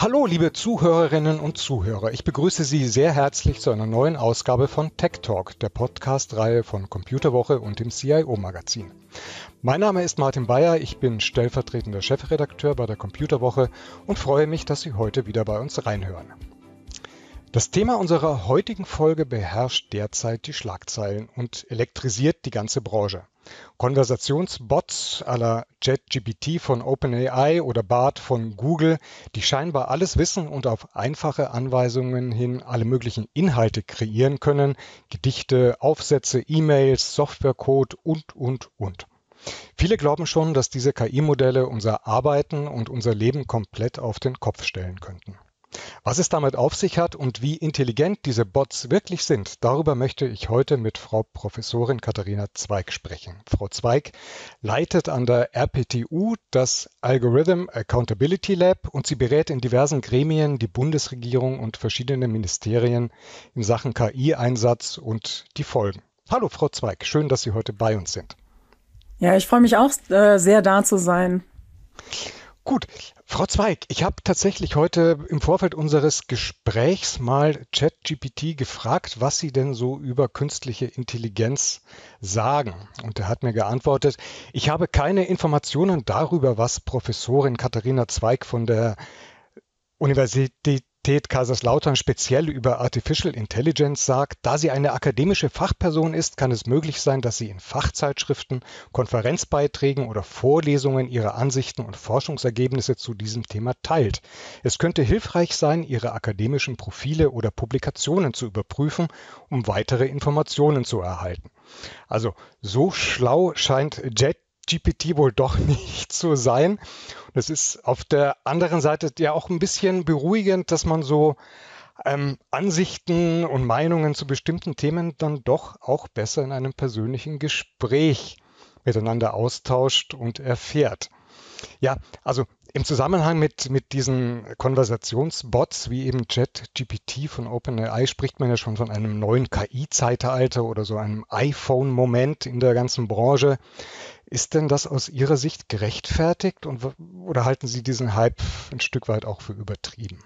Hallo, liebe Zuhörerinnen und Zuhörer. Ich begrüße Sie sehr herzlich zu einer neuen Ausgabe von Tech Talk, der Podcast-Reihe von Computerwoche und dem CIO-Magazin. Mein Name ist Martin Bayer, ich bin stellvertretender Chefredakteur bei der Computerwoche und freue mich, dass Sie heute wieder bei uns reinhören. Das Thema unserer heutigen Folge beherrscht derzeit die Schlagzeilen und elektrisiert die ganze Branche. Konversationsbots la JetGPT von OpenAI oder BART von Google, die scheinbar alles wissen und auf einfache Anweisungen hin alle möglichen Inhalte kreieren können, Gedichte, Aufsätze, E-Mails, Softwarecode und, und, und. Viele glauben schon, dass diese KI-Modelle unser Arbeiten und unser Leben komplett auf den Kopf stellen könnten. Was es damit auf sich hat und wie intelligent diese Bots wirklich sind, darüber möchte ich heute mit Frau Professorin Katharina Zweig sprechen. Frau Zweig leitet an der RPTU das Algorithm Accountability Lab und sie berät in diversen Gremien die Bundesregierung und verschiedene Ministerien in Sachen KI-Einsatz und die Folgen. Hallo Frau Zweig, schön, dass Sie heute bei uns sind. Ja, ich freue mich auch äh, sehr da zu sein. Gut, Frau Zweig, ich habe tatsächlich heute im Vorfeld unseres Gesprächs mal ChatGPT gefragt, was Sie denn so über künstliche Intelligenz sagen. Und er hat mir geantwortet, ich habe keine Informationen darüber, was Professorin Katharina Zweig von der Universität Universität Kaiserslautern speziell über Artificial Intelligence sagt, da sie eine akademische Fachperson ist, kann es möglich sein, dass sie in Fachzeitschriften, Konferenzbeiträgen oder Vorlesungen ihre Ansichten und Forschungsergebnisse zu diesem Thema teilt. Es könnte hilfreich sein, ihre akademischen Profile oder Publikationen zu überprüfen, um weitere Informationen zu erhalten. Also so schlau scheint Jet GPT wohl doch nicht zu sein. Das ist auf der anderen Seite ja auch ein bisschen beruhigend, dass man so ähm, Ansichten und Meinungen zu bestimmten Themen dann doch auch besser in einem persönlichen Gespräch miteinander austauscht und erfährt. Ja, also im Zusammenhang mit, mit diesen Konversationsbots wie eben ChatGPT von OpenAI spricht man ja schon von einem neuen KI-Zeitalter oder so einem iPhone-Moment in der ganzen Branche. Ist denn das aus Ihrer Sicht gerechtfertigt und, oder halten Sie diesen Hype ein Stück weit auch für übertrieben?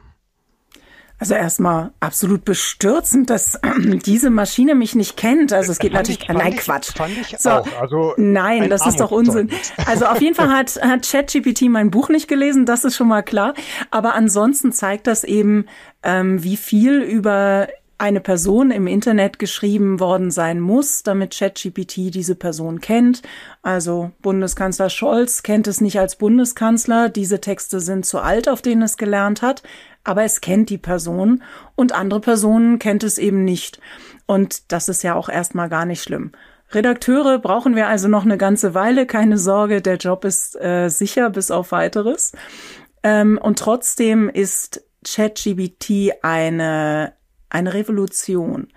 Also erstmal absolut bestürzend, dass diese Maschine mich nicht kennt. Also es geht fand natürlich, ich, nein, Quatsch. Ich so. Also nein, das ist doch Unsinn. Also auf jeden Fall hat, hat ChatGPT mein Buch nicht gelesen, das ist schon mal klar. Aber ansonsten zeigt das eben, ähm, wie viel über eine Person im Internet geschrieben worden sein muss, damit ChatGPT diese Person kennt. Also Bundeskanzler Scholz kennt es nicht als Bundeskanzler. Diese Texte sind zu alt, auf denen es gelernt hat, aber es kennt die Person und andere Personen kennt es eben nicht. Und das ist ja auch erstmal gar nicht schlimm. Redakteure brauchen wir also noch eine ganze Weile. Keine Sorge, der Job ist äh, sicher bis auf weiteres. Ähm, und trotzdem ist ChatGPT eine eine Revolution.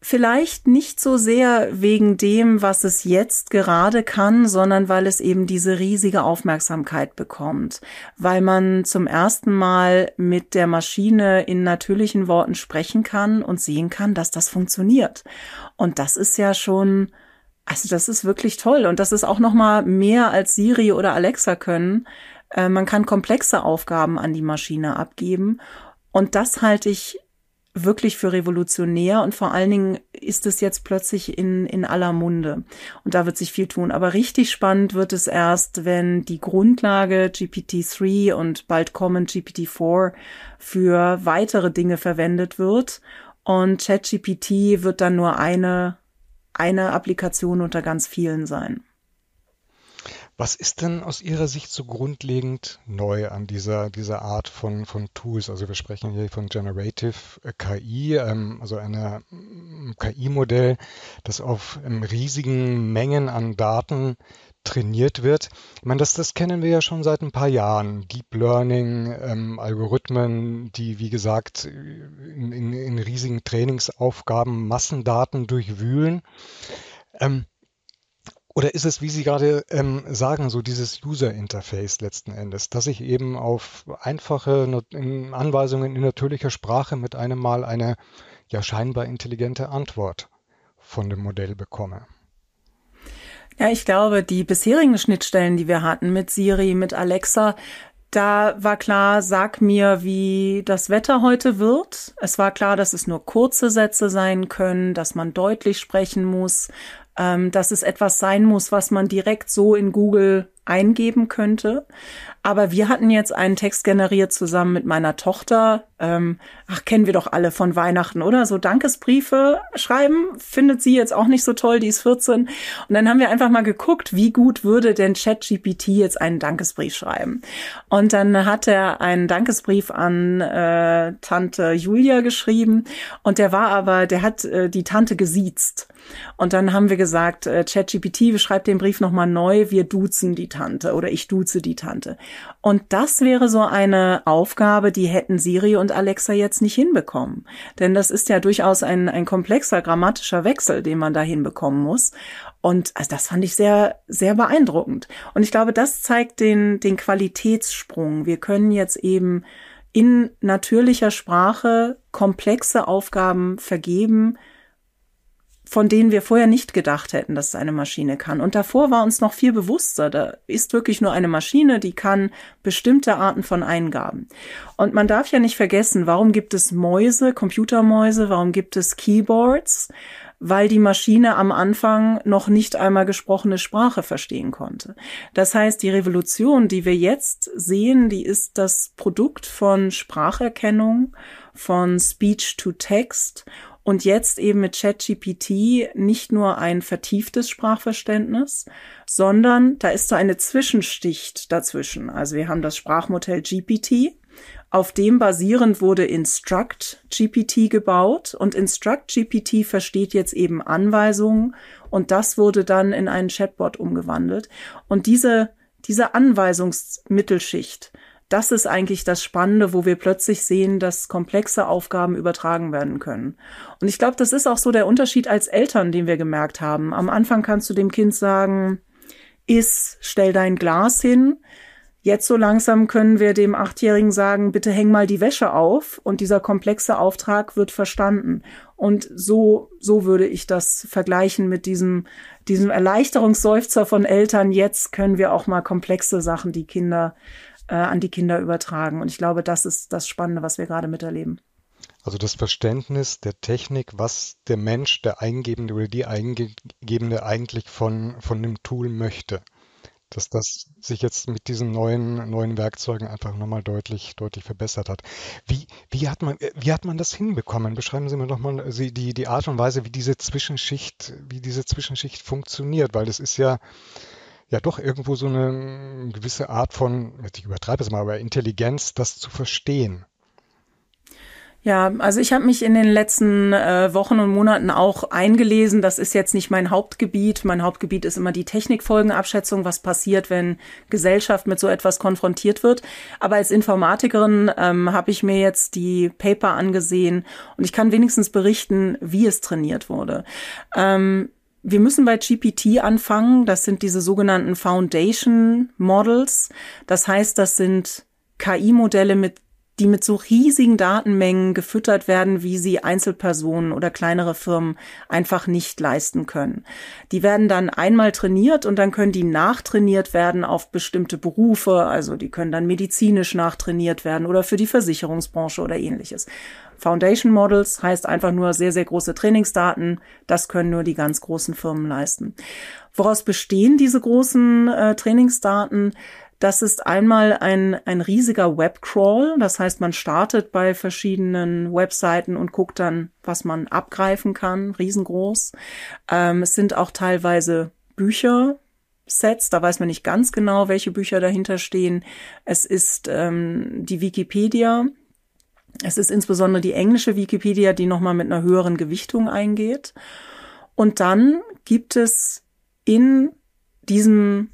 Vielleicht nicht so sehr wegen dem, was es jetzt gerade kann, sondern weil es eben diese riesige Aufmerksamkeit bekommt, weil man zum ersten Mal mit der Maschine in natürlichen Worten sprechen kann und sehen kann, dass das funktioniert. Und das ist ja schon, also das ist wirklich toll und das ist auch noch mal mehr als Siri oder Alexa können. Äh, man kann komplexe Aufgaben an die Maschine abgeben und das halte ich wirklich für revolutionär und vor allen Dingen ist es jetzt plötzlich in, in aller Munde. Und da wird sich viel tun. Aber richtig spannend wird es erst, wenn die Grundlage GPT-3 und bald kommen GPT-4 für weitere Dinge verwendet wird. Und ChatGPT wird dann nur eine, eine Applikation unter ganz vielen sein. Was ist denn aus Ihrer Sicht so grundlegend neu an dieser, dieser Art von, von Tools? Also wir sprechen hier von Generative äh, KI, ähm, also einem mm, KI-Modell, das auf ähm, riesigen Mengen an Daten trainiert wird. Ich meine, das, das kennen wir ja schon seit ein paar Jahren. Deep Learning, ähm, Algorithmen, die, wie gesagt, in, in, in riesigen Trainingsaufgaben Massendaten durchwühlen. Ähm, oder ist es, wie Sie gerade ähm, sagen, so dieses User-Interface letzten Endes, dass ich eben auf einfache Anweisungen in natürlicher Sprache mit einem Mal eine ja scheinbar intelligente Antwort von dem Modell bekomme? Ja, ich glaube, die bisherigen Schnittstellen, die wir hatten mit Siri, mit Alexa, Da war klar, sag mir, wie das Wetter heute wird. Es war klar, dass es nur kurze Sätze sein können, dass man deutlich sprechen muss, ähm, dass es etwas sein muss, was man direkt so in Google eingeben könnte. Aber wir hatten jetzt einen Text generiert zusammen mit meiner Tochter. Ähm, ach, kennen wir doch alle von Weihnachten, oder? So Dankesbriefe schreiben findet sie jetzt auch nicht so toll, die ist 14. Und dann haben wir einfach mal geguckt, wie gut würde denn ChatGPT jetzt einen Dankesbrief schreiben. Und dann hat er einen Dankesbrief an äh, Tante Julia geschrieben und der war aber, der hat äh, die Tante gesiezt. Und dann haben wir gesagt, äh, ChatGPT, beschreibt den Brief nochmal neu, wir duzen die Tante oder ich duze die Tante. Und das wäre so eine Aufgabe, die hätten Siri und Alexa jetzt nicht hinbekommen. Denn das ist ja durchaus ein, ein komplexer grammatischer Wechsel, den man da hinbekommen muss. Und also das fand ich sehr, sehr beeindruckend. Und ich glaube, das zeigt den, den Qualitätssprung. Wir können jetzt eben in natürlicher Sprache komplexe Aufgaben vergeben, von denen wir vorher nicht gedacht hätten, dass es eine Maschine kann. Und davor war uns noch viel bewusster, da ist wirklich nur eine Maschine, die kann bestimmte Arten von Eingaben. Und man darf ja nicht vergessen, warum gibt es Mäuse, Computermäuse, warum gibt es Keyboards? Weil die Maschine am Anfang noch nicht einmal gesprochene Sprache verstehen konnte. Das heißt, die Revolution, die wir jetzt sehen, die ist das Produkt von Spracherkennung, von Speech to Text und jetzt eben mit ChatGPT nicht nur ein vertieftes Sprachverständnis, sondern da ist so eine Zwischensticht dazwischen. Also wir haben das Sprachmodell GPT. Auf dem basierend wurde Instruct GPT gebaut und Instruct GPT versteht jetzt eben Anweisungen und das wurde dann in einen Chatbot umgewandelt. Und diese, diese Anweisungsmittelschicht, das ist eigentlich das Spannende, wo wir plötzlich sehen, dass komplexe Aufgaben übertragen werden können. Und ich glaube, das ist auch so der Unterschied als Eltern, den wir gemerkt haben. Am Anfang kannst du dem Kind sagen, iss, stell dein Glas hin. Jetzt so langsam können wir dem Achtjährigen sagen, bitte häng mal die Wäsche auf und dieser komplexe Auftrag wird verstanden. Und so, so würde ich das vergleichen mit diesem, diesem Erleichterungsseufzer von Eltern. Jetzt können wir auch mal komplexe Sachen, die Kinder äh, an die Kinder übertragen. Und ich glaube, das ist das Spannende, was wir gerade miterleben. Also das Verständnis der Technik, was der Mensch, der Eingebende oder die Eingebende eigentlich von, von dem Tool möchte. Dass das sich jetzt mit diesen neuen, neuen Werkzeugen einfach nochmal deutlich, deutlich verbessert hat. Wie, wie, hat man, wie hat man das hinbekommen? Beschreiben Sie mir nochmal die, die Art und Weise, wie diese Zwischenschicht, wie diese Zwischenschicht funktioniert, weil das ist ja, ja doch irgendwo so eine gewisse Art von, ich übertreibe es mal, aber Intelligenz, das zu verstehen. Ja, also ich habe mich in den letzten äh, Wochen und Monaten auch eingelesen. Das ist jetzt nicht mein Hauptgebiet. Mein Hauptgebiet ist immer die Technikfolgenabschätzung, was passiert, wenn Gesellschaft mit so etwas konfrontiert wird. Aber als Informatikerin ähm, habe ich mir jetzt die Paper angesehen und ich kann wenigstens berichten, wie es trainiert wurde. Ähm, wir müssen bei GPT anfangen. Das sind diese sogenannten Foundation Models. Das heißt, das sind KI-Modelle mit die mit so riesigen Datenmengen gefüttert werden, wie sie Einzelpersonen oder kleinere Firmen einfach nicht leisten können. Die werden dann einmal trainiert und dann können die nachtrainiert werden auf bestimmte Berufe, also die können dann medizinisch nachtrainiert werden oder für die Versicherungsbranche oder ähnliches. Foundation Models heißt einfach nur sehr, sehr große Trainingsdaten. Das können nur die ganz großen Firmen leisten. Woraus bestehen diese großen äh, Trainingsdaten? Das ist einmal ein, ein riesiger Webcrawl. Das heißt, man startet bei verschiedenen Webseiten und guckt dann, was man abgreifen kann. Riesengroß. Ähm, es sind auch teilweise Bücher, Sets, da weiß man nicht ganz genau, welche Bücher dahinter stehen. Es ist ähm, die Wikipedia, es ist insbesondere die englische Wikipedia, die nochmal mit einer höheren Gewichtung eingeht. Und dann gibt es in diesem,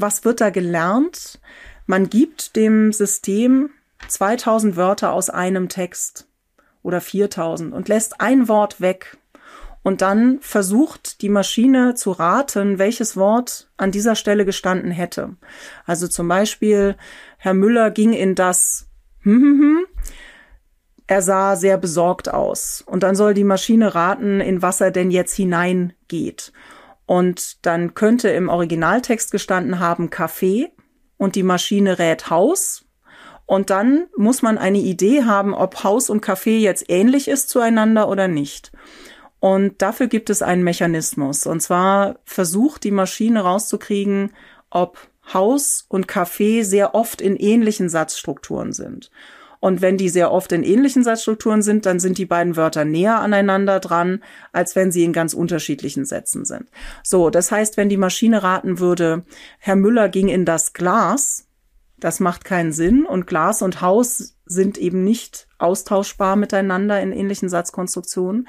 was wird da gelernt? Man gibt dem System 2000 Wörter aus einem Text oder 4000 und lässt ein Wort weg. Und dann versucht die Maschine zu raten, welches Wort an dieser Stelle gestanden hätte. Also zum Beispiel, Herr Müller ging in das er sah sehr besorgt aus. Und dann soll die Maschine raten, in was er denn jetzt hineingeht. Und dann könnte im Originaltext gestanden haben Kaffee und die Maschine rät Haus, Und dann muss man eine Idee haben, ob Haus und Café jetzt ähnlich ist zueinander oder nicht. Und dafür gibt es einen Mechanismus. Und zwar versucht die Maschine rauszukriegen, ob Haus und Café sehr oft in ähnlichen Satzstrukturen sind. Und wenn die sehr oft in ähnlichen Satzstrukturen sind, dann sind die beiden Wörter näher aneinander dran, als wenn sie in ganz unterschiedlichen Sätzen sind. So, das heißt, wenn die Maschine raten würde, Herr Müller ging in das Glas, das macht keinen Sinn und Glas und Haus sind eben nicht austauschbar miteinander in ähnlichen Satzkonstruktionen,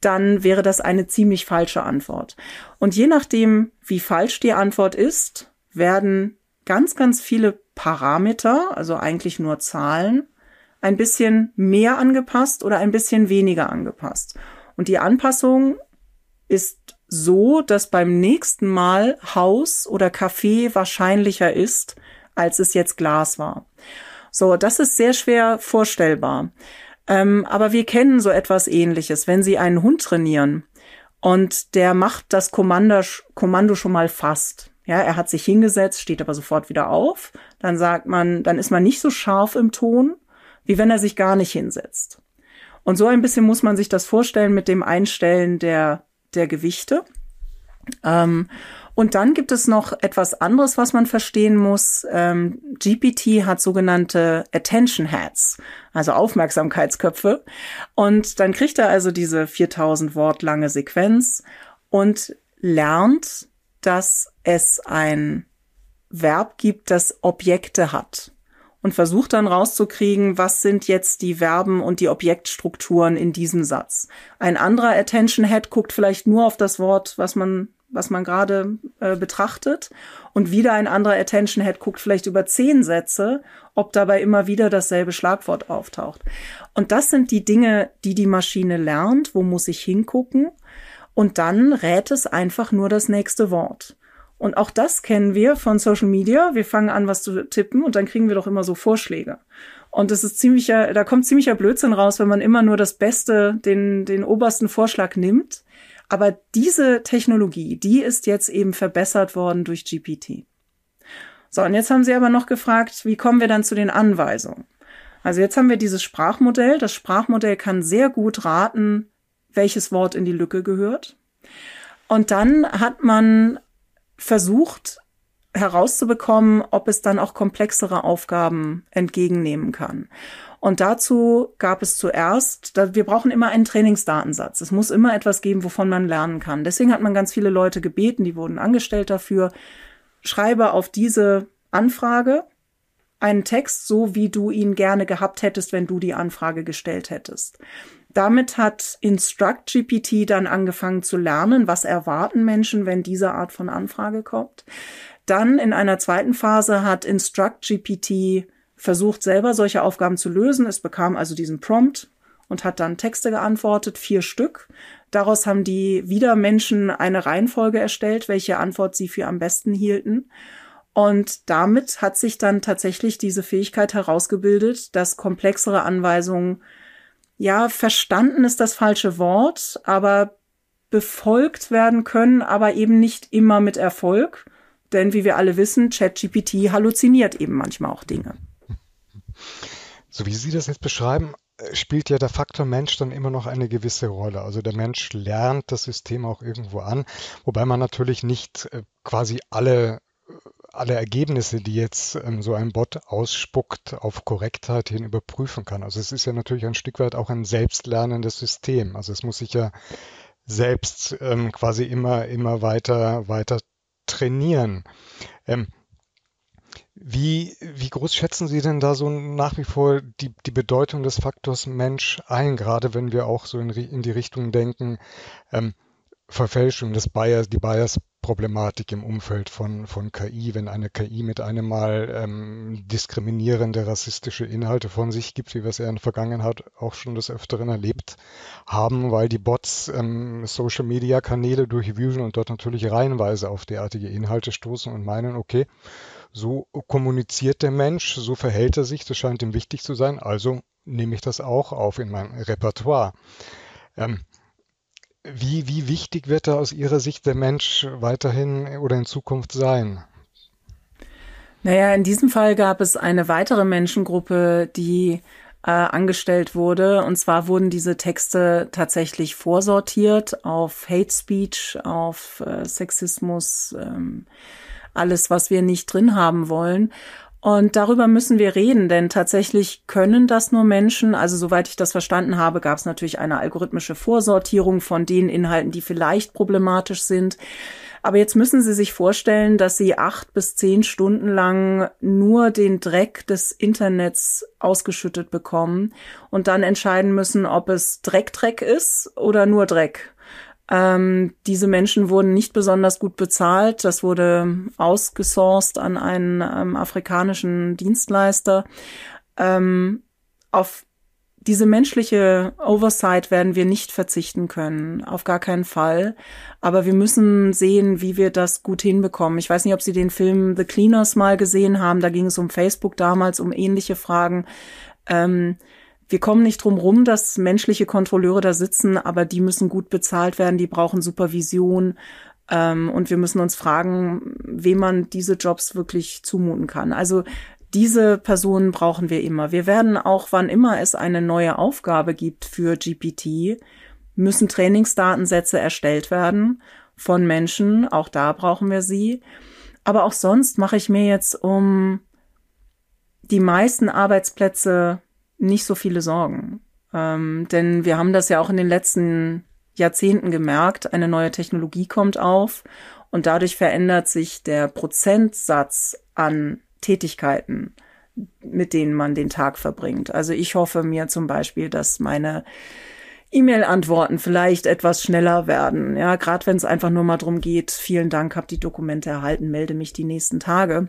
dann wäre das eine ziemlich falsche Antwort. Und je nachdem, wie falsch die Antwort ist, werden ganz, ganz viele Parameter, also eigentlich nur Zahlen, ein bisschen mehr angepasst oder ein bisschen weniger angepasst. Und die Anpassung ist so, dass beim nächsten Mal Haus oder Kaffee wahrscheinlicher ist, als es jetzt Glas war. So, das ist sehr schwer vorstellbar. Ähm, aber wir kennen so etwas ähnliches. Wenn Sie einen Hund trainieren und der macht das Kommando, Kommando schon mal fast. Ja, er hat sich hingesetzt, steht aber sofort wieder auf. Dann sagt man, dann ist man nicht so scharf im Ton, wie wenn er sich gar nicht hinsetzt. Und so ein bisschen muss man sich das vorstellen mit dem Einstellen der, der Gewichte. Ähm, und dann gibt es noch etwas anderes, was man verstehen muss. Ähm, GPT hat sogenannte Attention Heads, also Aufmerksamkeitsköpfe. Und dann kriegt er also diese 4000 Wort lange Sequenz und lernt, dass es ein Verb gibt, das Objekte hat und versucht dann rauszukriegen, was sind jetzt die Verben und die Objektstrukturen in diesem Satz. Ein anderer Attention Head guckt vielleicht nur auf das Wort, was man was man gerade äh, betrachtet. Und wieder ein anderer Attention Head guckt vielleicht über zehn Sätze, ob dabei immer wieder dasselbe Schlagwort auftaucht. Und das sind die Dinge, die die Maschine lernt. Wo muss ich hingucken? Und dann rät es einfach nur das nächste Wort. Und auch das kennen wir von Social Media. Wir fangen an, was zu tippen und dann kriegen wir doch immer so Vorschläge. Und das ist ziemlicher, da kommt ziemlicher Blödsinn raus, wenn man immer nur das Beste, den, den obersten Vorschlag nimmt aber diese Technologie, die ist jetzt eben verbessert worden durch GPT. So, und jetzt haben Sie aber noch gefragt, wie kommen wir dann zu den Anweisungen? Also jetzt haben wir dieses Sprachmodell. Das Sprachmodell kann sehr gut raten, welches Wort in die Lücke gehört. Und dann hat man versucht herauszubekommen, ob es dann auch komplexere Aufgaben entgegennehmen kann. Und dazu gab es zuerst, wir brauchen immer einen Trainingsdatensatz. Es muss immer etwas geben, wovon man lernen kann. Deswegen hat man ganz viele Leute gebeten, die wurden angestellt dafür, schreibe auf diese Anfrage einen Text, so wie du ihn gerne gehabt hättest, wenn du die Anfrage gestellt hättest. Damit hat Instruct GPT dann angefangen zu lernen, was erwarten Menschen, wenn diese Art von Anfrage kommt. Dann in einer zweiten Phase hat Instruct GPT versucht selber solche Aufgaben zu lösen. Es bekam also diesen Prompt und hat dann Texte geantwortet, vier Stück. Daraus haben die wieder Menschen eine Reihenfolge erstellt, welche Antwort sie für am besten hielten. Und damit hat sich dann tatsächlich diese Fähigkeit herausgebildet, dass komplexere Anweisungen, ja, verstanden ist das falsche Wort, aber befolgt werden können, aber eben nicht immer mit Erfolg. Denn wie wir alle wissen, ChatGPT halluziniert eben manchmal auch Dinge. So wie Sie das jetzt beschreiben, spielt ja der Faktor Mensch dann immer noch eine gewisse Rolle. Also der Mensch lernt das System auch irgendwo an, wobei man natürlich nicht äh, quasi alle alle Ergebnisse, die jetzt ähm, so ein Bot ausspuckt, auf Korrektheit hin überprüfen kann. Also es ist ja natürlich ein Stück weit auch ein selbstlernendes System. Also es muss sich ja selbst ähm, quasi immer, immer weiter, weiter trainieren. Ähm, wie, wie groß schätzen Sie denn da so nach wie vor die, die Bedeutung des Faktors Mensch ein, gerade wenn wir auch so in, in die Richtung denken, ähm, Verfälschung des Bias, die Bias-Problematik im Umfeld von, von KI, wenn eine KI mit einem Mal ähm, diskriminierende, rassistische Inhalte von sich gibt, wie wir es ja in der Vergangenheit auch schon des Öfteren erlebt haben, weil die Bots ähm, Social-Media-Kanäle durchwühlen und dort natürlich reihenweise auf derartige Inhalte stoßen und meinen, okay, so kommuniziert der Mensch, so verhält er sich, das scheint ihm wichtig zu sein, also nehme ich das auch auf in mein Repertoire. Ähm, wie, wie wichtig wird da aus Ihrer Sicht der Mensch weiterhin oder in Zukunft sein? Naja, in diesem Fall gab es eine weitere Menschengruppe, die äh, angestellt wurde. Und zwar wurden diese Texte tatsächlich vorsortiert auf Hate Speech, auf äh, Sexismus, ähm, alles, was wir nicht drin haben wollen. Und darüber müssen wir reden, denn tatsächlich können das nur Menschen. Also soweit ich das verstanden habe, gab es natürlich eine algorithmische Vorsortierung von den Inhalten, die vielleicht problematisch sind. Aber jetzt müssen Sie sich vorstellen, dass Sie acht bis zehn Stunden lang nur den Dreck des Internets ausgeschüttet bekommen und dann entscheiden müssen, ob es Dreck-Dreck ist oder nur Dreck. Ähm, diese Menschen wurden nicht besonders gut bezahlt. Das wurde ausgesourced an einen ähm, afrikanischen Dienstleister. Ähm, auf diese menschliche Oversight werden wir nicht verzichten können, auf gar keinen Fall. Aber wir müssen sehen, wie wir das gut hinbekommen. Ich weiß nicht, ob Sie den Film The Cleaners mal gesehen haben. Da ging es um Facebook damals, um ähnliche Fragen. Ähm, wir kommen nicht drum rum, dass menschliche Kontrolleure da sitzen, aber die müssen gut bezahlt werden, die brauchen Supervision. Ähm, und wir müssen uns fragen, wem man diese Jobs wirklich zumuten kann. Also diese Personen brauchen wir immer. Wir werden auch, wann immer es eine neue Aufgabe gibt für GPT, müssen Trainingsdatensätze erstellt werden von Menschen. Auch da brauchen wir sie. Aber auch sonst mache ich mir jetzt um die meisten Arbeitsplätze nicht so viele Sorgen. Ähm, denn wir haben das ja auch in den letzten Jahrzehnten gemerkt, eine neue Technologie kommt auf und dadurch verändert sich der Prozentsatz an Tätigkeiten, mit denen man den Tag verbringt. Also ich hoffe mir zum Beispiel, dass meine E-Mail-Antworten vielleicht etwas schneller werden. Ja, gerade wenn es einfach nur mal drum geht, vielen Dank, hab die Dokumente erhalten, melde mich die nächsten Tage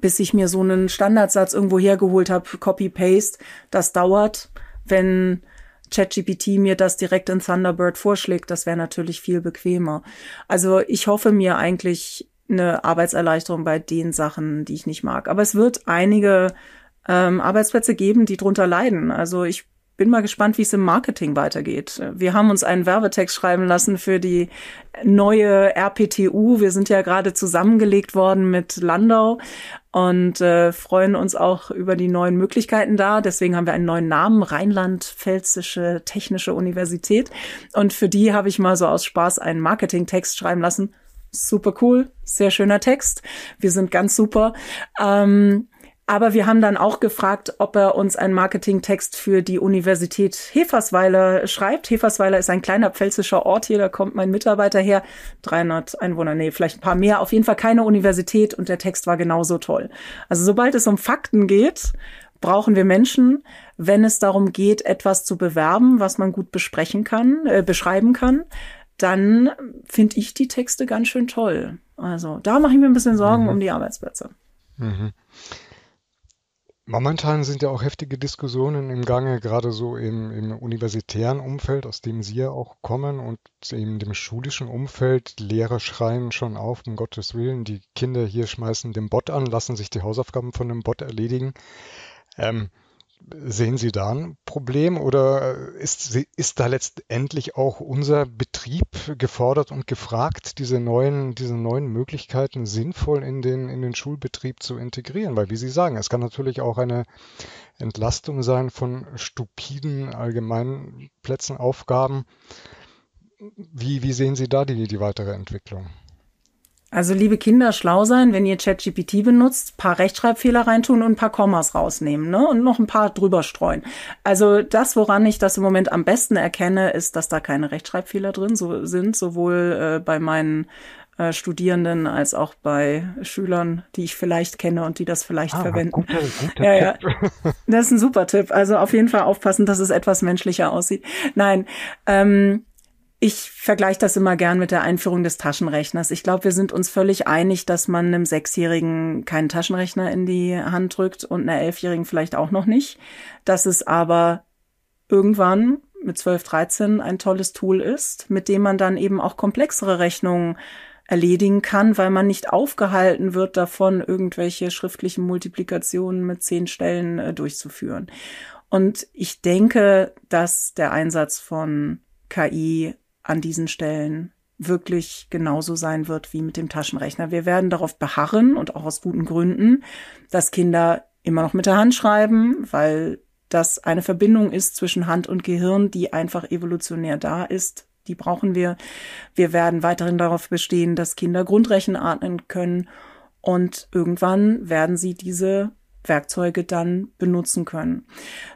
bis ich mir so einen Standardsatz irgendwo hergeholt habe, Copy-Paste, das dauert. Wenn ChatGPT mir das direkt in Thunderbird vorschlägt, das wäre natürlich viel bequemer. Also ich hoffe mir eigentlich eine Arbeitserleichterung bei den Sachen, die ich nicht mag. Aber es wird einige ähm, Arbeitsplätze geben, die drunter leiden. Also ich bin mal gespannt, wie es im Marketing weitergeht. Wir haben uns einen Werbetext schreiben lassen für die neue RPTU. Wir sind ja gerade zusammengelegt worden mit Landau und äh, freuen uns auch über die neuen Möglichkeiten da. Deswegen haben wir einen neuen Namen, Rheinland-Pfälzische Technische Universität. Und für die habe ich mal so aus Spaß einen Marketingtext schreiben lassen. Super cool, sehr schöner Text. Wir sind ganz super. Ähm, aber wir haben dann auch gefragt, ob er uns einen Marketingtext für die Universität Hefersweiler schreibt. Hefersweiler ist ein kleiner pfälzischer Ort hier, da kommt mein Mitarbeiter her. 300 Einwohner, nee, vielleicht ein paar mehr. Auf jeden Fall keine Universität und der Text war genauso toll. Also sobald es um Fakten geht, brauchen wir Menschen. Wenn es darum geht, etwas zu bewerben, was man gut besprechen kann, äh, beschreiben kann, dann finde ich die Texte ganz schön toll. Also da mache ich mir ein bisschen Sorgen mhm. um die Arbeitsplätze. Mhm. Momentan sind ja auch heftige Diskussionen im Gange, gerade so im, im universitären Umfeld, aus dem Sie ja auch kommen und in dem schulischen Umfeld. Lehrer schreien schon auf, um Gottes Willen, die Kinder hier schmeißen den Bot an, lassen sich die Hausaufgaben von dem Bot erledigen. Ähm, Sehen Sie da ein Problem oder ist, ist da letztendlich auch unser Betrieb gefordert und gefragt, diese neuen, diese neuen Möglichkeiten sinnvoll in den, in den Schulbetrieb zu integrieren? Weil, wie Sie sagen, es kann natürlich auch eine Entlastung sein von stupiden Allgemeinplätzen, Aufgaben. Wie, wie sehen Sie da die, die weitere Entwicklung? Also liebe Kinder, schlau sein, wenn ihr ChatGPT benutzt, paar Rechtschreibfehler reintun und ein paar Kommas rausnehmen, ne? Und noch ein paar drüber streuen. Also das, woran ich das im Moment am besten erkenne, ist, dass da keine Rechtschreibfehler drin so, sind, sowohl äh, bei meinen äh, Studierenden als auch bei Schülern, die ich vielleicht kenne und die das vielleicht ah, verwenden. Guter, guter ja, ja. Das ist ein super Tipp. Also auf jeden Fall aufpassen, dass es etwas menschlicher aussieht. Nein, ähm, ich vergleiche das immer gern mit der Einführung des Taschenrechners. Ich glaube, wir sind uns völlig einig, dass man einem Sechsjährigen keinen Taschenrechner in die Hand drückt und einer Elfjährigen vielleicht auch noch nicht. Dass es aber irgendwann mit 12, 13 ein tolles Tool ist, mit dem man dann eben auch komplexere Rechnungen erledigen kann, weil man nicht aufgehalten wird davon, irgendwelche schriftlichen Multiplikationen mit zehn Stellen äh, durchzuführen. Und ich denke, dass der Einsatz von KI an diesen Stellen wirklich genauso sein wird wie mit dem Taschenrechner. Wir werden darauf beharren und auch aus guten Gründen, dass Kinder immer noch mit der Hand schreiben, weil das eine Verbindung ist zwischen Hand und Gehirn, die einfach evolutionär da ist. Die brauchen wir. Wir werden weiterhin darauf bestehen, dass Kinder Grundrechen atmen können und irgendwann werden sie diese Werkzeuge dann benutzen können.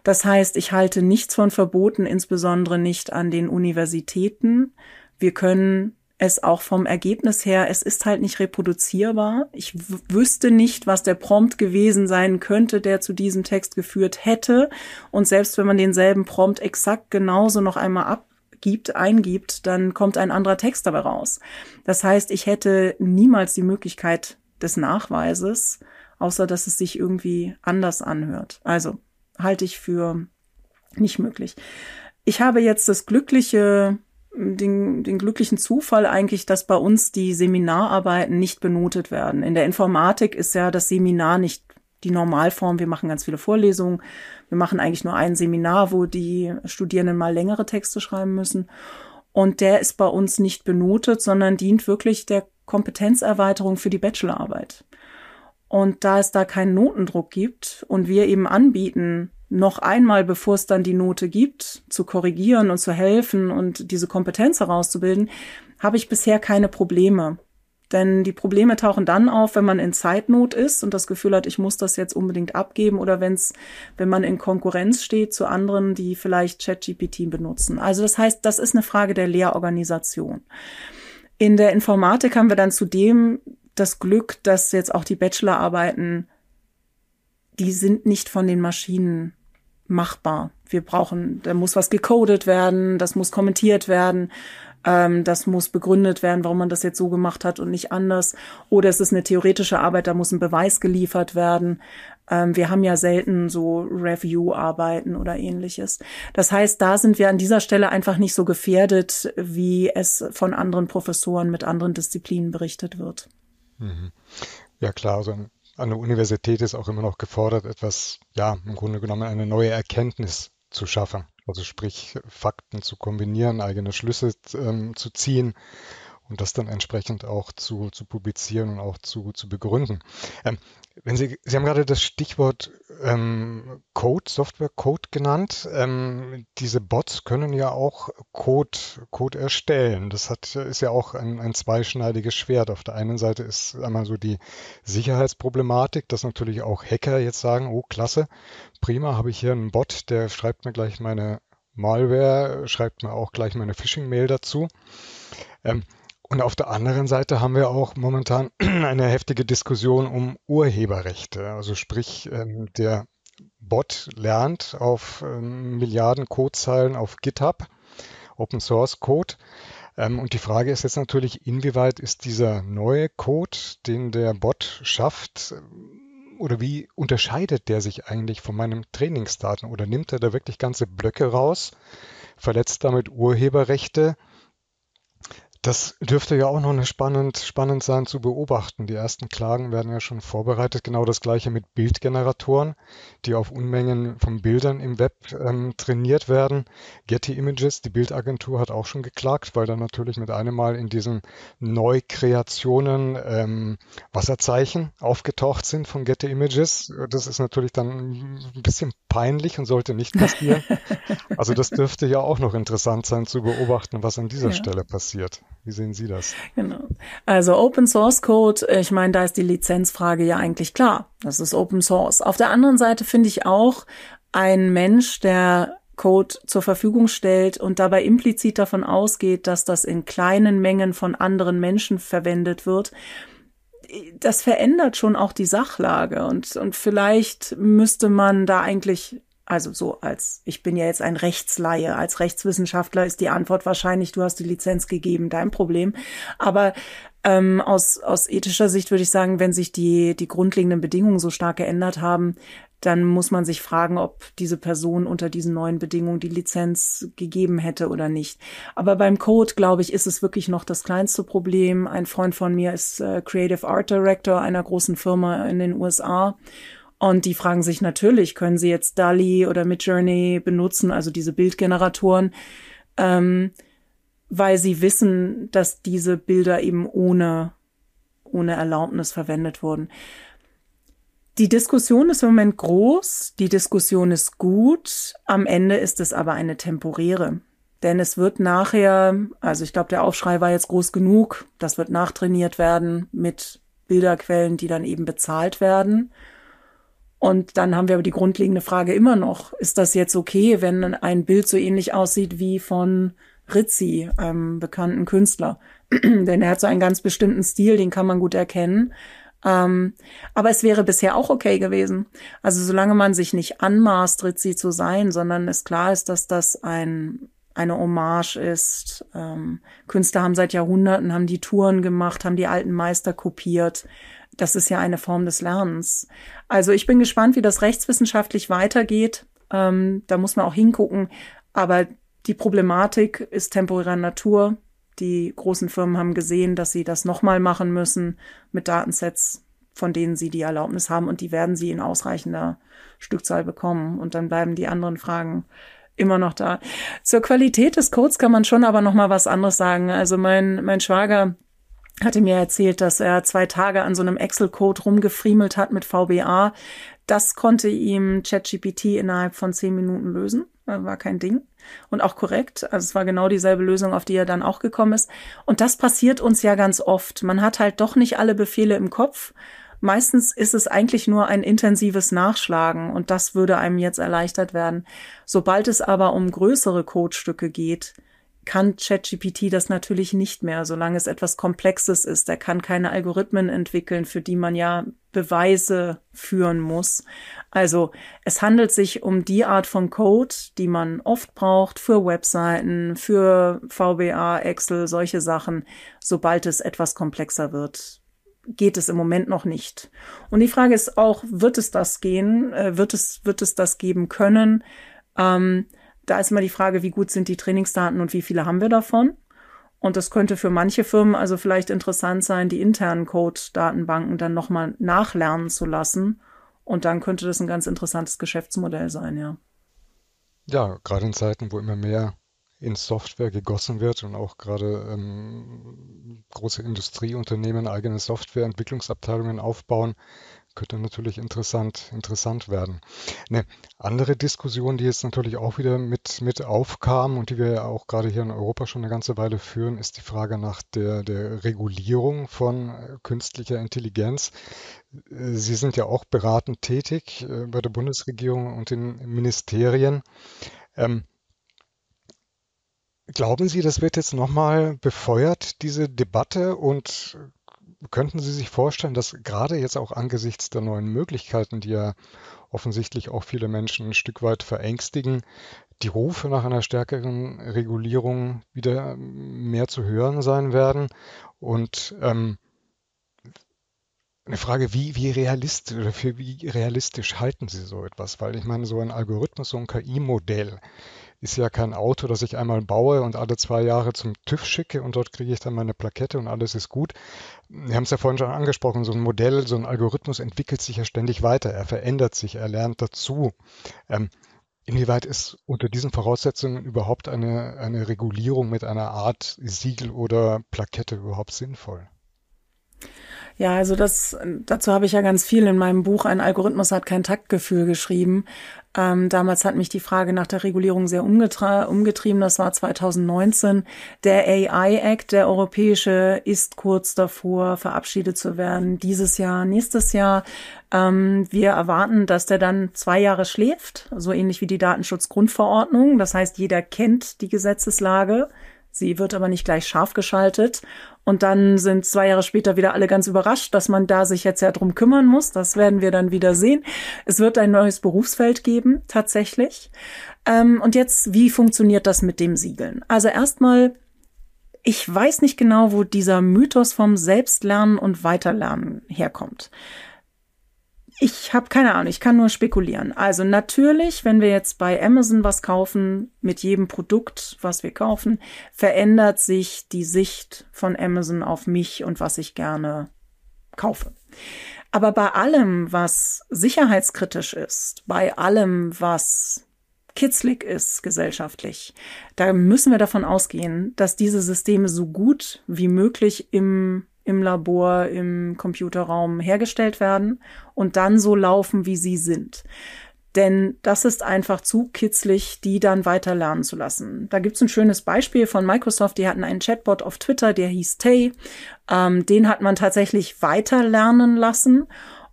Das heißt, ich halte nichts von Verboten, insbesondere nicht an den Universitäten. Wir können es auch vom Ergebnis her, es ist halt nicht reproduzierbar. Ich wüsste nicht, was der Prompt gewesen sein könnte, der zu diesem Text geführt hätte. Und selbst wenn man denselben Prompt exakt genauso noch einmal abgibt, eingibt, dann kommt ein anderer Text dabei raus. Das heißt, ich hätte niemals die Möglichkeit des Nachweises, außer dass es sich irgendwie anders anhört. Also halte ich für nicht möglich. Ich habe jetzt das glückliche den, den glücklichen Zufall eigentlich, dass bei uns die Seminararbeiten nicht benotet werden. In der Informatik ist ja das Seminar nicht die Normalform. Wir machen ganz viele Vorlesungen. Wir machen eigentlich nur ein Seminar, wo die Studierenden mal längere Texte schreiben müssen. Und der ist bei uns nicht benotet, sondern dient wirklich der Kompetenzerweiterung für die Bachelorarbeit. Und da es da keinen Notendruck gibt und wir eben anbieten, noch einmal, bevor es dann die Note gibt, zu korrigieren und zu helfen und diese Kompetenz herauszubilden, habe ich bisher keine Probleme. Denn die Probleme tauchen dann auf, wenn man in Zeitnot ist und das Gefühl hat, ich muss das jetzt unbedingt abgeben oder wenn's, wenn man in Konkurrenz steht zu anderen, die vielleicht ChatGPT benutzen. Also das heißt, das ist eine Frage der Lehrorganisation. In der Informatik haben wir dann zudem das Glück, dass jetzt auch die Bachelorarbeiten, die sind nicht von den Maschinen machbar. Wir brauchen, da muss was gecodet werden, das muss kommentiert werden, ähm, das muss begründet werden, warum man das jetzt so gemacht hat und nicht anders. Oder es ist eine theoretische Arbeit, da muss ein Beweis geliefert werden. Ähm, wir haben ja selten so Review-Arbeiten oder ähnliches. Das heißt, da sind wir an dieser Stelle einfach nicht so gefährdet, wie es von anderen Professoren mit anderen Disziplinen berichtet wird. Ja klar, also an der Universität ist auch immer noch gefordert, etwas, ja, im Grunde genommen eine neue Erkenntnis zu schaffen. Also sprich, Fakten zu kombinieren, eigene Schlüsse ähm, zu ziehen und das dann entsprechend auch zu, zu publizieren und auch zu, zu begründen. Ähm, wenn Sie, Sie haben gerade das Stichwort ähm, Code, Software-Code genannt. Ähm, diese Bots können ja auch Code, Code erstellen. Das hat, ist ja auch ein, ein zweischneidiges Schwert. Auf der einen Seite ist einmal so die Sicherheitsproblematik, dass natürlich auch Hacker jetzt sagen, oh klasse, prima, habe ich hier einen Bot, der schreibt mir gleich meine Malware, schreibt mir auch gleich meine Phishing-Mail dazu. Ähm, und auf der anderen Seite haben wir auch momentan eine heftige Diskussion um Urheberrechte. Also sprich, ähm, der Bot lernt auf ähm, Milliarden Codezeilen auf GitHub, Open Source Code. Ähm, und die Frage ist jetzt natürlich, inwieweit ist dieser neue Code, den der Bot schafft, oder wie unterscheidet der sich eigentlich von meinem Trainingsdaten? Oder nimmt er da wirklich ganze Blöcke raus, verletzt damit Urheberrechte? Das dürfte ja auch noch eine spannend, spannend sein zu beobachten. Die ersten Klagen werden ja schon vorbereitet. Genau das gleiche mit Bildgeneratoren, die auf Unmengen von Bildern im Web ähm, trainiert werden. Getty Images, die Bildagentur, hat auch schon geklagt, weil dann natürlich mit einem Mal in diesen Neukreationen ähm, Wasserzeichen aufgetaucht sind von Getty Images. Das ist natürlich dann ein bisschen peinlich und sollte nicht passieren. also das dürfte ja auch noch interessant sein zu beobachten, was an dieser ja. Stelle passiert. Wie sehen Sie das? Genau. Also Open Source Code, ich meine, da ist die Lizenzfrage ja eigentlich klar. Das ist Open Source. Auf der anderen Seite finde ich auch, ein Mensch, der Code zur Verfügung stellt und dabei implizit davon ausgeht, dass das in kleinen Mengen von anderen Menschen verwendet wird, das verändert schon auch die Sachlage und, und vielleicht müsste man da eigentlich also so als, ich bin ja jetzt ein Rechtsleihe, als Rechtswissenschaftler ist die Antwort wahrscheinlich, du hast die Lizenz gegeben, dein Problem. Aber ähm, aus, aus ethischer Sicht würde ich sagen, wenn sich die, die grundlegenden Bedingungen so stark geändert haben, dann muss man sich fragen, ob diese Person unter diesen neuen Bedingungen die Lizenz gegeben hätte oder nicht. Aber beim Code, glaube ich, ist es wirklich noch das kleinste Problem. Ein Freund von mir ist äh, Creative Art Director einer großen Firma in den USA und die fragen sich natürlich, können sie jetzt DALI oder Midjourney benutzen, also diese Bildgeneratoren. Ähm, weil sie wissen, dass diese Bilder eben ohne, ohne Erlaubnis verwendet wurden. Die Diskussion ist im Moment groß, die Diskussion ist gut, am Ende ist es aber eine temporäre. Denn es wird nachher, also ich glaube, der Aufschrei war jetzt groß genug, das wird nachtrainiert werden mit Bilderquellen, die dann eben bezahlt werden. Und dann haben wir aber die grundlegende Frage immer noch, ist das jetzt okay, wenn ein Bild so ähnlich aussieht wie von Rizzi, einem bekannten Künstler? Denn er hat so einen ganz bestimmten Stil, den kann man gut erkennen. Ähm, aber es wäre bisher auch okay gewesen. Also solange man sich nicht anmaßt, Rizzi zu sein, sondern es klar ist, dass das ein eine Hommage ist. Ähm, Künstler haben seit Jahrhunderten, haben die Touren gemacht, haben die alten Meister kopiert. Das ist ja eine Form des Lernens. Also ich bin gespannt, wie das rechtswissenschaftlich weitergeht. Ähm, da muss man auch hingucken. Aber die Problematik ist temporärer Natur. Die großen Firmen haben gesehen, dass sie das nochmal machen müssen mit Datensets, von denen sie die Erlaubnis haben und die werden sie in ausreichender Stückzahl bekommen. Und dann bleiben die anderen Fragen immer noch da. Zur Qualität des Codes kann man schon aber noch mal was anderes sagen. Also mein, mein Schwager hatte mir erzählt, dass er zwei Tage an so einem Excel-Code rumgefriemelt hat mit VBA. Das konnte ihm ChatGPT innerhalb von zehn Minuten lösen. War kein Ding. Und auch korrekt. Also es war genau dieselbe Lösung, auf die er dann auch gekommen ist. Und das passiert uns ja ganz oft. Man hat halt doch nicht alle Befehle im Kopf. Meistens ist es eigentlich nur ein intensives Nachschlagen und das würde einem jetzt erleichtert werden. Sobald es aber um größere Codestücke geht, kann ChatGPT das natürlich nicht mehr, solange es etwas Komplexes ist. Er kann keine Algorithmen entwickeln, für die man ja Beweise führen muss. Also es handelt sich um die Art von Code, die man oft braucht für Webseiten, für VBA, Excel, solche Sachen. Sobald es etwas komplexer wird, geht es im Moment noch nicht. Und die Frage ist auch, wird es das gehen? Äh, wird es, wird es das geben können? Ähm, da ist immer die Frage, wie gut sind die Trainingsdaten und wie viele haben wir davon? Und das könnte für manche Firmen also vielleicht interessant sein, die internen Code-Datenbanken dann nochmal nachlernen zu lassen. Und dann könnte das ein ganz interessantes Geschäftsmodell sein, ja. Ja, gerade in Zeiten, wo immer mehr in Software gegossen wird und auch gerade ähm, große Industrieunternehmen eigene Softwareentwicklungsabteilungen aufbauen, könnte natürlich interessant, interessant werden. Eine andere Diskussion, die jetzt natürlich auch wieder mit, mit aufkam und die wir ja auch gerade hier in Europa schon eine ganze Weile führen, ist die Frage nach der, der Regulierung von äh, künstlicher Intelligenz. Sie sind ja auch beratend tätig äh, bei der Bundesregierung und den Ministerien. Ähm, Glauben Sie, das wird jetzt nochmal befeuert, diese Debatte? Und könnten Sie sich vorstellen, dass gerade jetzt auch angesichts der neuen Möglichkeiten, die ja offensichtlich auch viele Menschen ein Stück weit verängstigen, die Rufe nach einer stärkeren Regulierung wieder mehr zu hören sein werden? Und ähm, eine Frage, wie, wie realistisch oder für wie realistisch halten Sie so etwas? Weil ich meine, so ein Algorithmus, so ein KI-Modell, ist ja kein Auto, das ich einmal baue und alle zwei Jahre zum TÜV schicke und dort kriege ich dann meine Plakette und alles ist gut. Wir haben es ja vorhin schon angesprochen, so ein Modell, so ein Algorithmus entwickelt sich ja ständig weiter, er verändert sich, er lernt dazu. Ähm, inwieweit ist unter diesen Voraussetzungen überhaupt eine, eine Regulierung mit einer Art Siegel oder Plakette überhaupt sinnvoll? Ja, also das, dazu habe ich ja ganz viel in meinem Buch Ein Algorithmus hat kein Taktgefühl geschrieben. Ähm, damals hat mich die Frage nach der Regulierung sehr umgetrieben. Das war 2019. Der AI Act, der europäische, ist kurz davor, verabschiedet zu werden. Dieses Jahr, nächstes Jahr. Ähm, wir erwarten, dass der dann zwei Jahre schläft, so ähnlich wie die Datenschutzgrundverordnung. Das heißt, jeder kennt die Gesetzeslage. Sie wird aber nicht gleich scharf geschaltet. Und dann sind zwei Jahre später wieder alle ganz überrascht, dass man da sich jetzt ja drum kümmern muss. Das werden wir dann wieder sehen. Es wird ein neues Berufsfeld geben, tatsächlich. Ähm, und jetzt, wie funktioniert das mit dem Siegeln? Also erstmal, ich weiß nicht genau, wo dieser Mythos vom Selbstlernen und Weiterlernen herkommt. Ich habe keine Ahnung, ich kann nur spekulieren. Also natürlich, wenn wir jetzt bei Amazon was kaufen, mit jedem Produkt, was wir kaufen, verändert sich die Sicht von Amazon auf mich und was ich gerne kaufe. Aber bei allem, was sicherheitskritisch ist, bei allem, was kitzlig ist gesellschaftlich, da müssen wir davon ausgehen, dass diese Systeme so gut wie möglich im, im Labor, im Computerraum hergestellt werden und dann so laufen, wie sie sind. Denn das ist einfach zu kitzlig, die dann weiter lernen zu lassen. Da gibt's ein schönes Beispiel von Microsoft. Die hatten einen Chatbot auf Twitter, der hieß Tay. Ähm, den hat man tatsächlich weiter lernen lassen.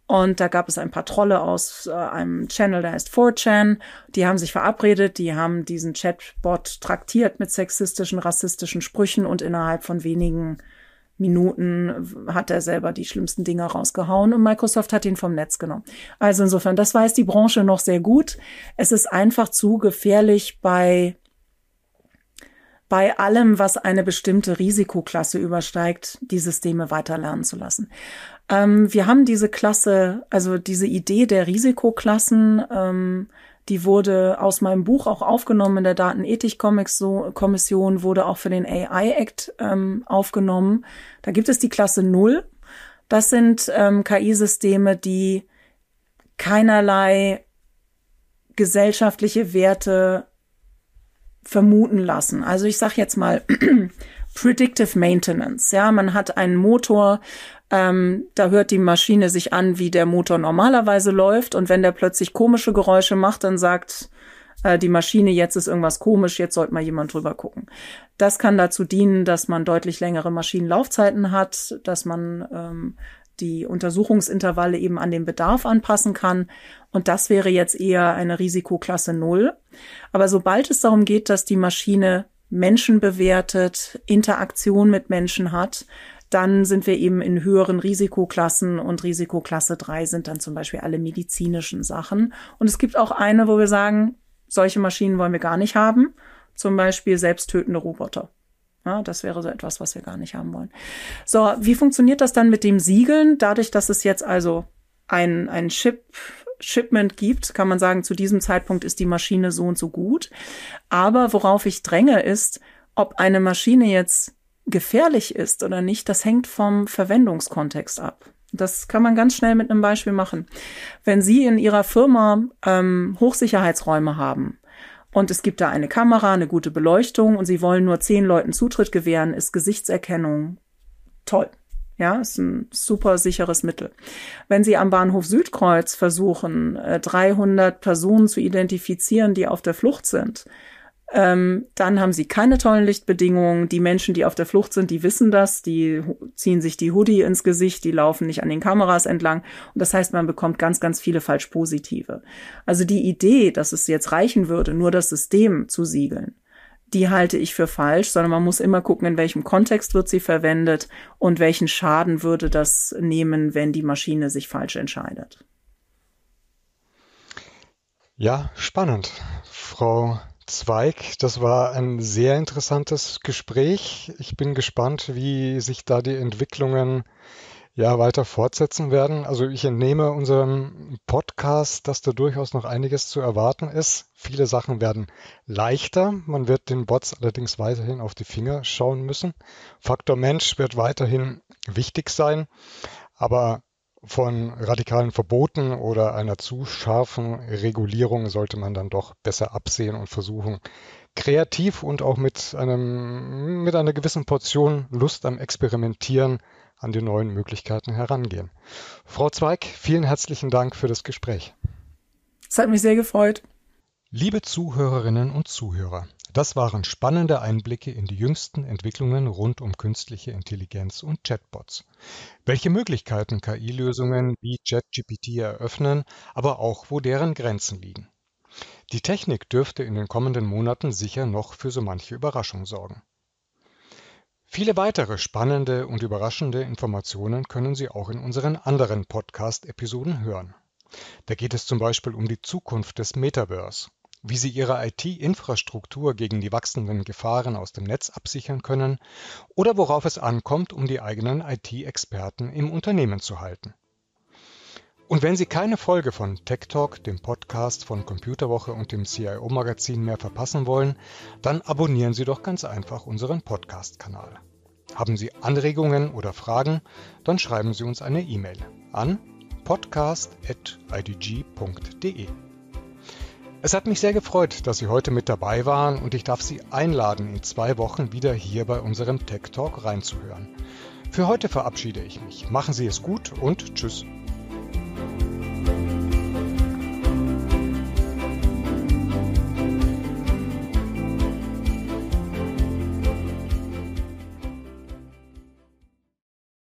Und da gab es ein paar Trolle aus äh, einem Channel, der heißt 4chan. Die haben sich verabredet, die haben diesen Chatbot traktiert mit sexistischen, rassistischen Sprüchen und innerhalb von wenigen Minuten hat er selber die schlimmsten Dinge rausgehauen und Microsoft hat ihn vom Netz genommen. Also insofern, das weiß die Branche noch sehr gut. Es ist einfach zu gefährlich bei bei allem, was eine bestimmte Risikoklasse übersteigt, die Systeme weiterlernen zu lassen. Ähm, wir haben diese Klasse, also diese Idee der Risikoklassen, ähm, die wurde aus meinem Buch auch aufgenommen in der Datenethik-Kommission, wurde auch für den AI-Act ähm, aufgenommen. Da gibt es die Klasse Null. Das sind ähm, KI-Systeme, die keinerlei gesellschaftliche Werte vermuten lassen. Also ich sage jetzt mal Predictive Maintenance. Ja, man hat einen Motor, ähm, da hört die Maschine sich an, wie der Motor normalerweise läuft. Und wenn der plötzlich komische Geräusche macht, dann sagt äh, die Maschine, jetzt ist irgendwas komisch, jetzt sollte mal jemand drüber gucken. Das kann dazu dienen, dass man deutlich längere Maschinenlaufzeiten hat, dass man ähm, die Untersuchungsintervalle eben an den Bedarf anpassen kann. Und das wäre jetzt eher eine Risikoklasse Null. Aber sobald es darum geht, dass die Maschine Menschen bewertet, Interaktion mit Menschen hat, dann sind wir eben in höheren Risikoklassen und Risikoklasse drei sind dann zum Beispiel alle medizinischen Sachen. Und es gibt auch eine, wo wir sagen, solche Maschinen wollen wir gar nicht haben. Zum Beispiel selbsttötende Roboter. Ja, das wäre so etwas, was wir gar nicht haben wollen. So, wie funktioniert das dann mit dem Siegeln? Dadurch, dass es jetzt also ein, ein Chip, Shipment gibt, kann man sagen, zu diesem Zeitpunkt ist die Maschine so und so gut. Aber worauf ich dränge, ist, ob eine Maschine jetzt gefährlich ist oder nicht, das hängt vom Verwendungskontext ab. Das kann man ganz schnell mit einem Beispiel machen. Wenn Sie in Ihrer Firma ähm, Hochsicherheitsräume haben und es gibt da eine Kamera, eine gute Beleuchtung und Sie wollen nur zehn Leuten Zutritt gewähren, ist Gesichtserkennung toll. Ja, ist ein super sicheres Mittel. Wenn Sie am Bahnhof Südkreuz versuchen, 300 äh, Personen zu identifizieren, die auf der Flucht sind, ähm, dann haben sie keine tollen Lichtbedingungen. Die Menschen, die auf der Flucht sind, die wissen das, die ziehen sich die Hoodie ins Gesicht, die laufen nicht an den Kameras entlang. Und das heißt, man bekommt ganz, ganz viele falsch positive. Also die Idee, dass es jetzt reichen würde, nur das System zu siegeln, die halte ich für falsch, sondern man muss immer gucken, in welchem Kontext wird sie verwendet und welchen Schaden würde das nehmen, wenn die Maschine sich falsch entscheidet. Ja, spannend. Frau Zweig. Das war ein sehr interessantes Gespräch. Ich bin gespannt, wie sich da die Entwicklungen ja weiter fortsetzen werden. Also ich entnehme unserem Podcast, dass da durchaus noch einiges zu erwarten ist. Viele Sachen werden leichter. Man wird den Bots allerdings weiterhin auf die Finger schauen müssen. Faktor Mensch wird weiterhin wichtig sein. Aber von radikalen Verboten oder einer zu scharfen Regulierung sollte man dann doch besser absehen und versuchen, kreativ und auch mit, einem, mit einer gewissen Portion Lust am Experimentieren an die neuen Möglichkeiten herangehen. Frau Zweig, vielen herzlichen Dank für das Gespräch. Es hat mich sehr gefreut. Liebe Zuhörerinnen und Zuhörer, das waren spannende Einblicke in die jüngsten Entwicklungen rund um künstliche Intelligenz und Chatbots. Welche Möglichkeiten KI-Lösungen wie ChatGPT eröffnen, aber auch wo deren Grenzen liegen. Die Technik dürfte in den kommenden Monaten sicher noch für so manche Überraschung sorgen. Viele weitere spannende und überraschende Informationen können Sie auch in unseren anderen Podcast-Episoden hören. Da geht es zum Beispiel um die Zukunft des Metaverse wie sie ihre IT-Infrastruktur gegen die wachsenden Gefahren aus dem Netz absichern können oder worauf es ankommt, um die eigenen IT-Experten im Unternehmen zu halten. Und wenn Sie keine Folge von Tech Talk, dem Podcast von Computerwoche und dem CIO Magazin mehr verpassen wollen, dann abonnieren Sie doch ganz einfach unseren Podcast-Kanal. Haben Sie Anregungen oder Fragen, dann schreiben Sie uns eine E-Mail an podcast.idg.de. Es hat mich sehr gefreut, dass Sie heute mit dabei waren und ich darf Sie einladen, in zwei Wochen wieder hier bei unserem Tech Talk reinzuhören. Für heute verabschiede ich mich. Machen Sie es gut und tschüss. Música